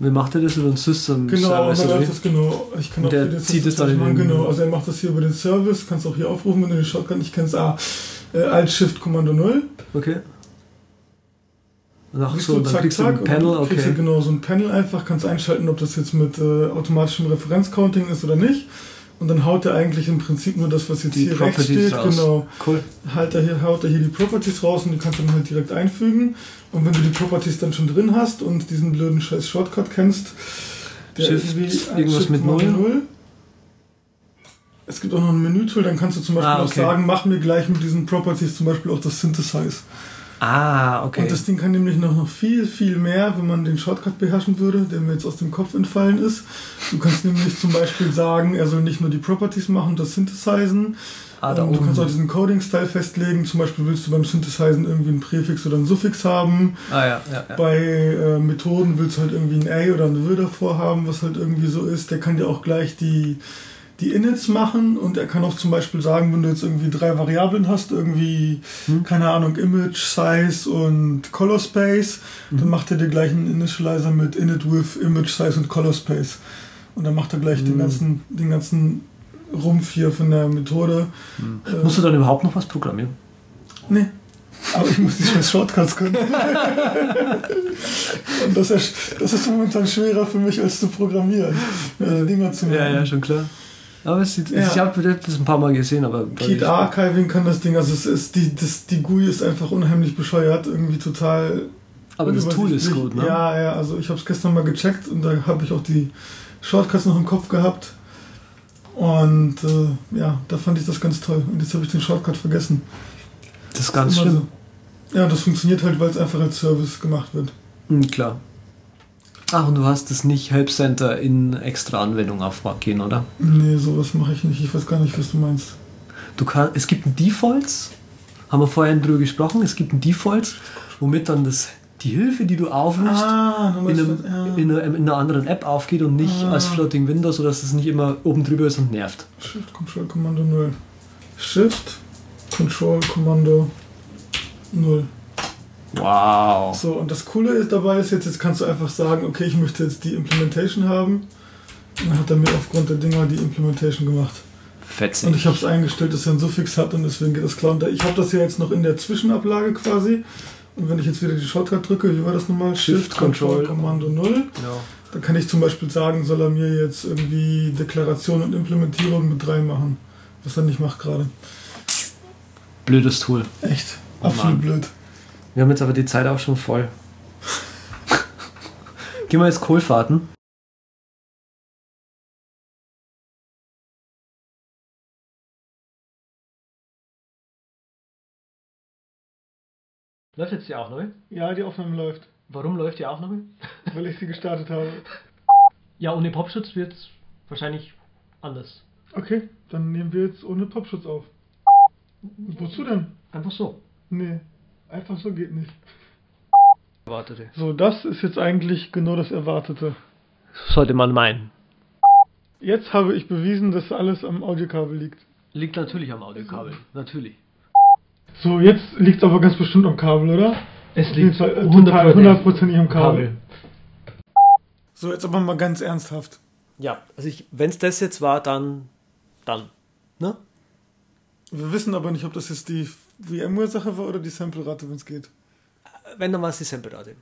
Wie macht er das über den System Genau, Service? wie? das genau. Ich kann auch der wieder zieht es dann machen. Genau, also er macht das hier über den Service. Kannst auch hier aufrufen, wenn du den Shortcut nicht kennst. Ah, äh, Alt Shift Kommando 0. Okay. Ach so, du, dann zack, kriegst du zack, ein und Panel, dann kriegst du okay. genau so ein Panel einfach, kannst einschalten, ob das jetzt mit äh, automatischem Referenzcounting ist oder nicht. Und dann haut er eigentlich im Prinzip nur das, was jetzt Die hier rechts Properties steht, raus. genau. Cool. halt er hier, haut er hier die Properties raus und die kannst du dann halt direkt einfügen. Und wenn du die Properties dann schon drin hast und diesen blöden scheiß Shortcut kennst, der Shift, irgendwie ein irgendwas Shift mit mal Null? Es gibt auch noch ein Menütool, dann kannst du zum Beispiel Ah, auch okay. sagen, mach mir gleich mit diesen Properties zum Beispiel auch das Synthesize. Ah, okay. Und das Ding kann nämlich noch, noch viel, viel mehr, wenn man den Shortcut beherrschen würde, der mir jetzt aus dem Kopf entfallen ist. Du kannst nämlich zum Beispiel sagen, er soll nicht nur die Properties machen, das Synthesizen. ah, da Ähm, du kannst auch oben. diesen Coding-Style festlegen. Zum Beispiel willst du beim Synthesizen irgendwie ein Präfix oder ein Suffix haben. Ah, ja, ja, ja. Bei äh, Methoden willst du halt irgendwie ein A oder ein W davor haben, was halt irgendwie so ist. Der kann dir auch gleich die, die Inits machen und er kann auch zum Beispiel sagen, wenn du jetzt irgendwie drei Variablen hast, irgendwie, Hm. keine Ahnung, Image, Size und Color Space, Mhm. dann macht er dir gleich einen Initializer mit Init with Image, Size und Color Space. Und dann macht er gleich den Mhm. ganzen, den ganzen Rumpf hier von der Methode. Äh, Musst du dann überhaupt noch was programmieren? Nee. Aber ich muss die scheiß Shortcuts können. Und das ist, das ist momentan schwerer für mich, als zu programmieren. Diese Dinger zu machen. Ja, ja, schon klar. Aber es sieht, Ja. ich habe das ein paar Mal gesehen, aber. Keep Archiving kann das Ding, also es ist die, das, die GUI ist einfach unheimlich bescheuert, irgendwie total. Aber das Tool ist gut, ne? Ja, ja, also ich habe es gestern mal gecheckt und da habe ich auch die Shortcuts noch im Kopf gehabt. Und äh, ja, da fand ich das ganz toll. Und jetzt habe ich den Shortcut vergessen. Das ist ganz schlimm. So. Ja, das funktioniert halt, weil es einfach als Service gemacht wird. Hm, klar. Ach, und du hast das nicht Help Center in extra Anwendung aufgehen, oder? Nee, sowas mache ich nicht. Ich weiß gar nicht, was du meinst. Du kann, es gibt ein Defaults, haben wir vorhin drüber gesprochen, es gibt ein Defaults, womit dann das, die Hilfe, die du aufrufst, Ah, in, einem, ja. in, einer, in einer anderen App aufgeht und nicht Ah. als Floating Window, sodass es nicht immer oben drüber ist und nervt. Shift Control Kommando 0. Shift Control Kommando 0. Wow. So, und das Coole ist dabei ist jetzt, jetzt kannst du einfach sagen, okay, ich möchte jetzt die Implementation haben. Und dann hat er mir aufgrund der Dinger die Implementation gemacht. Fetzig. Und ich habe es eingestellt, dass er einen Suffix hat und deswegen geht das klar. Und ich habe das ja jetzt noch in der Zwischenablage quasi. Und wenn ich jetzt wieder die Shortcut drücke, wie war das nochmal? Shift, Control. Kommando 0. Genau. Dann kann ich zum Beispiel sagen, soll er mir jetzt irgendwie Deklaration und Implementierung mit 3 machen. Was er nicht macht gerade. Blödes Tool. Echt. Oh Absolut Mann. blöd. Wir haben jetzt aber die Zeit auch schon voll. Gehen wir jetzt Kohlfahrten. Läuft jetzt die Aufnahme? Ja, die Aufnahme läuft, Warum läuft die Aufnahme? weil ich sie gestartet habe. Ja, ohne Popschutz wird es wahrscheinlich anders. Okay, dann nehmen wir jetzt ohne Popschutz auf. Wozu denn? Einfach so. Nee, einfach so geht nicht. Erwartete. So, das ist jetzt eigentlich genau das Erwartete. Sollte man meinen. Jetzt habe ich bewiesen, dass alles am Audiokabel liegt. Liegt natürlich am Audiokabel. Natürlich. So, jetzt liegt es aber ganz bestimmt am Kabel, oder? Es Auf liegt Fall, äh, 100% total hundertprozentig am Kabel. Kabel. So, jetzt aber mal ganz ernsthaft. Ja, also ich, wenn es das jetzt war, dann, dann. Ne? Wir wissen aber nicht, ob das jetzt die VMware-Sache war oder die Sample-Rate, wenn es geht. Wenn, dann war es die Sample-Rate.